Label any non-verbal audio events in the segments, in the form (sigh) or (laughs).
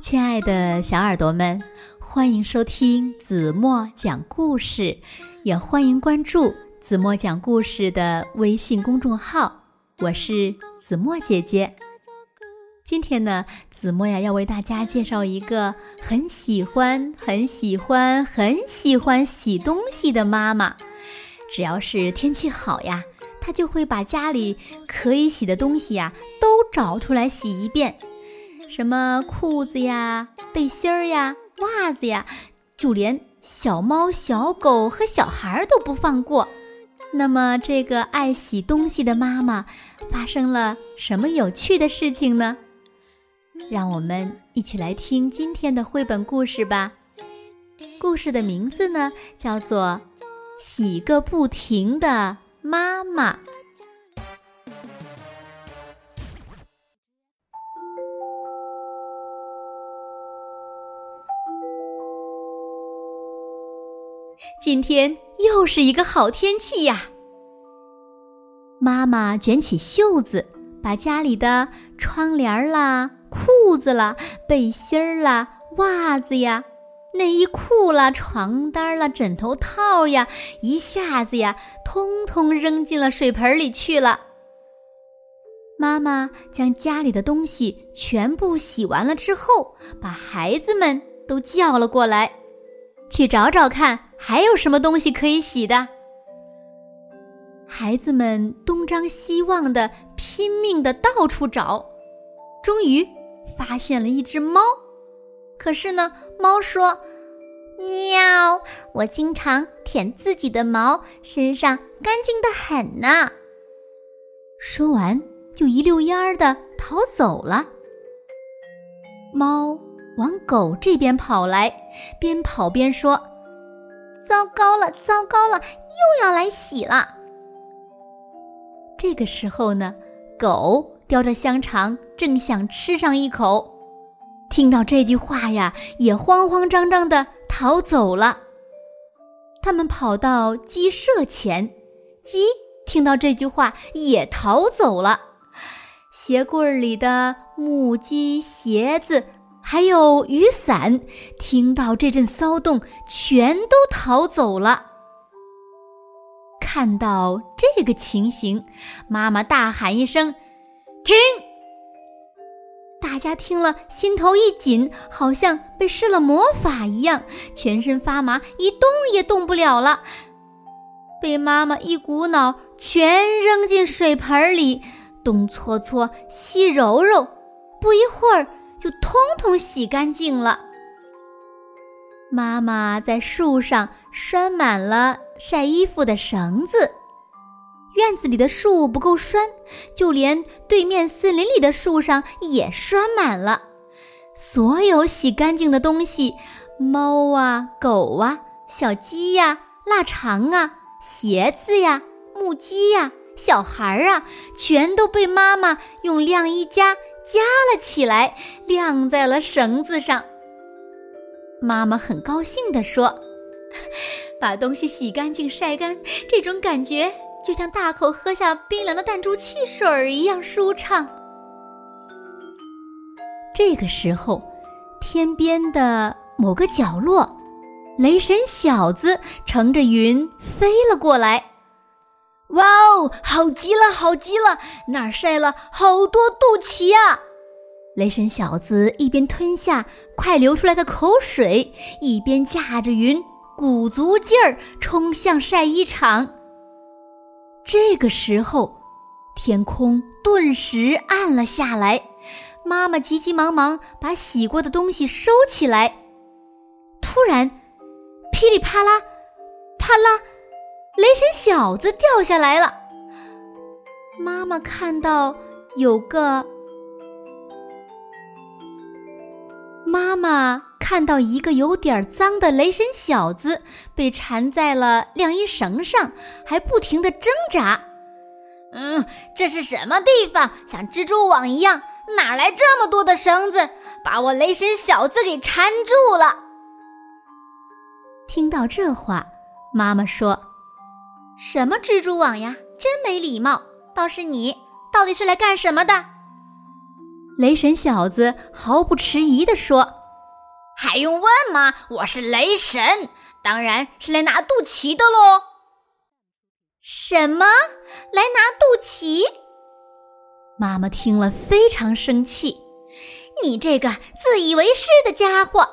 亲爱的小耳朵们，欢迎收听子墨讲故事，也欢迎关注子墨讲故事的微信公众号。我是子墨姐姐。今天呢，子墨呀要为大家介绍一个很喜欢、很喜欢、很喜欢洗东西的妈妈。只要是天气好呀，她就会把家里可以洗的东西呀都找出来洗一遍。什么裤子呀、背心儿呀、袜子呀，就连小猫、小狗和小孩都不放过。那么，这个爱洗东西的妈妈发生了什么有趣的事情呢？让我们一起来听今天的绘本故事吧。故事的名字呢，叫做《洗个不停的妈妈》。今天又是一个好天气呀！妈妈卷起袖子，把家里的窗帘啦、裤子啦、背心啦、袜子呀、内衣裤啦、床单啦、枕头套呀，一下子呀，通通扔进了水盆里去了。妈妈将家里的东西全部洗完了之后，把孩子们都叫了过来。去找找看，还有什么东西可以洗的？孩子们东张西望的，拼命的到处找，终于发现了一只猫。可是呢，猫说：“喵，我经常舔自己的毛，身上干净的很呢。”说完，就一溜烟儿的逃走了。猫。往狗这边跑来，边跑边说：“糟糕了，糟糕了，又要来洗了。”这个时候呢，狗叼着香肠正想吃上一口，听到这句话呀，也慌慌张张的逃走了。他们跑到鸡舍前，鸡听到这句话也逃走了。鞋柜里的木屐、鞋子。还有雨伞，听到这阵骚动，全都逃走了。看到这个情形，妈妈大喊一声：“停！”大家听了，心头一紧，好像被施了魔法一样，全身发麻，一动也动不了了。被妈妈一股脑全扔进水盆里，东搓搓，西揉揉，不一会儿。就通通洗干净了。妈妈在树上拴满了晒衣服的绳子，院子里的树不够拴，就连对面森林里的树上也拴满了。所有洗干净的东西，猫啊、狗啊、小鸡呀、腊肠啊、鞋子呀、木屐呀、小孩儿啊，全都被妈妈用晾衣夹。夹了起来，晾在了绳子上。妈妈很高兴地说：“ (laughs) 把东西洗干净、晒干，这种感觉就像大口喝下冰凉的弹珠汽水儿一样舒畅。”这个时候，天边的某个角落，雷神小子乘着云飞了过来。哇哦，好极了，好极了！那儿晒了好多肚脐呀！雷神小子一边吞下快流出来的口水，一边驾着云，鼓足劲儿冲向晒衣场。这个时候，天空顿时暗了下来。妈妈急急忙忙把洗过的东西收起来。突然，噼里啪啦，啪啦！雷神小子掉下来了。妈妈看到有个，妈妈看到一个有点脏的雷神小子被缠在了晾衣绳上，还不停的挣扎。嗯，这是什么地方？像蜘蛛网一样，哪来这么多的绳子？把我雷神小子给缠住了。听到这话，妈妈说。什么蜘蛛网呀，真没礼貌！倒是你，到底是来干什么的？雷神小子毫不迟疑地说：“还用问吗？我是雷神，当然是来拿肚脐的喽。”什么？来拿肚脐？妈妈听了非常生气：“你这个自以为是的家伙！”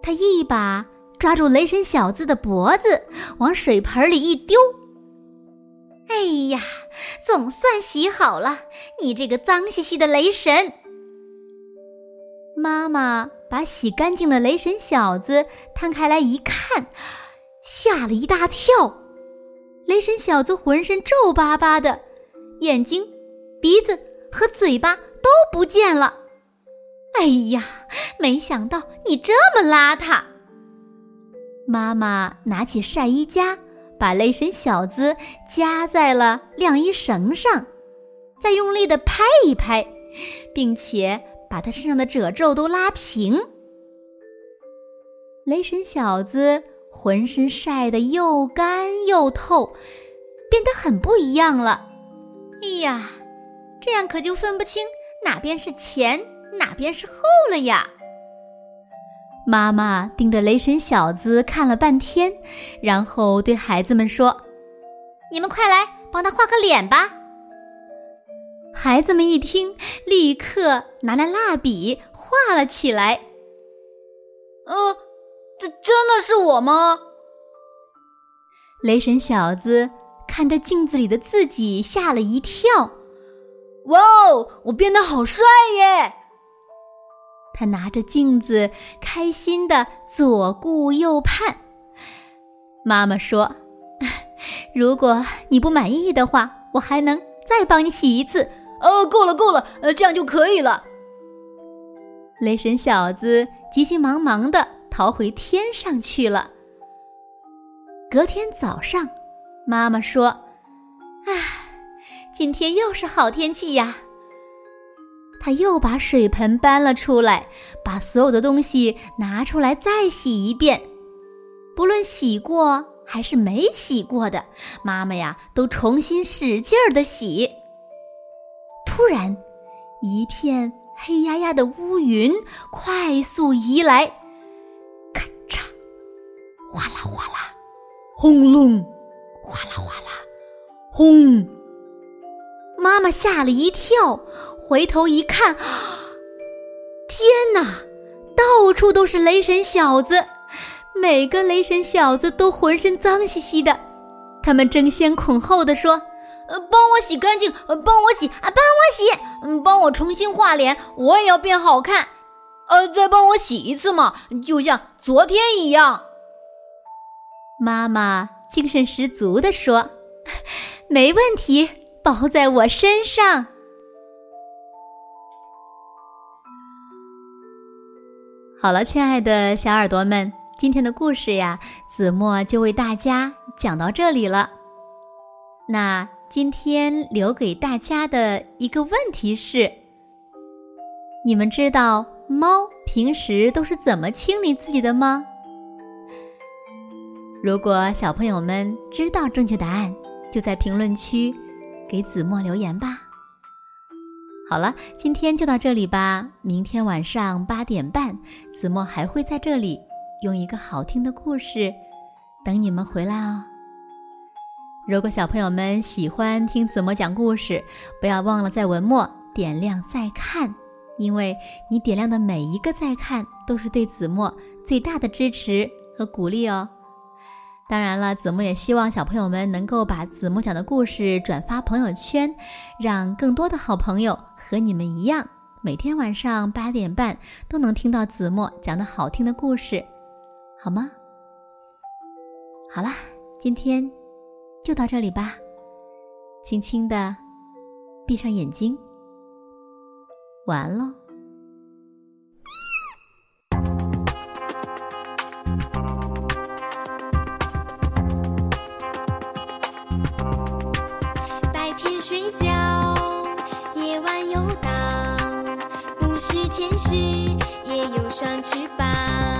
他一把抓住雷神小子的脖子，往水盆里一丢。哎呀，总算洗好了！你这个脏兮兮的雷神！妈妈把洗干净的雷神小子摊开来一看，吓了一大跳。雷神小子浑身皱巴巴的，眼睛、鼻子和嘴巴都不见了。哎呀，没想到你这么邋遢！妈妈拿起晒衣夹。把雷神小子夹在了晾衣绳上，再用力的拍一拍，并且把他身上的褶皱都拉平。雷神小子浑身晒得又干又透，变得很不一样了。哎呀，这样可就分不清哪边是前，哪边是后了呀！妈妈盯着雷神小子看了半天，然后对孩子们说：“你们快来帮他画个脸吧。”孩子们一听，立刻拿来蜡笔画了起来。呃，这真的是我吗？雷神小子看着镜子里的自己，吓了一跳。哇哦，我变得好帅耶！他拿着镜子，开心的左顾右盼。妈妈说：“如果你不满意的话，我还能再帮你洗一次。”哦，够了，够了，呃，这样就可以了。雷神小子急急忙忙的逃回天上去了。隔天早上，妈妈说：“啊，今天又是好天气呀。”他又把水盆搬了出来，把所有的东西拿出来再洗一遍。不论洗过还是没洗过的，妈妈呀都重新使劲儿的洗。突然，一片黑压压的乌云快速移来，咔嚓，哗啦哗啦，轰隆，哗啦哗啦，轰！妈妈吓了一跳。回头一看，(gasps) 天哪！到处都是雷神小子，每个雷神小子都浑身脏兮兮的。他们争先恐后的说：“呃，帮我洗干净，呃，帮我洗啊，帮我洗，嗯，帮我重新画脸，我也要变好看。呃，再帮我洗一次嘛，就像昨天一样。”妈妈精神十足的说：“ (laughs) 没问题，包在我身上。”好了，亲爱的小耳朵们，今天的故事呀，子墨就为大家讲到这里了。那今天留给大家的一个问题是：你们知道猫平时都是怎么清理自己的吗？如果小朋友们知道正确答案，就在评论区给子墨留言吧。好了，今天就到这里吧。明天晚上八点半，子墨还会在这里用一个好听的故事等你们回来哦。如果小朋友们喜欢听子墨讲故事，不要忘了在文末点亮再看，因为你点亮的每一个再看都是对子墨最大的支持和鼓励哦。当然了，子墨也希望小朋友们能够把子墨讲的故事转发朋友圈，让更多的好朋友和你们一样，每天晚上八点半都能听到子墨讲的好听的故事，好吗？好啦，今天就到这里吧，轻轻的闭上眼睛，晚安喽。天使也有双翅膀。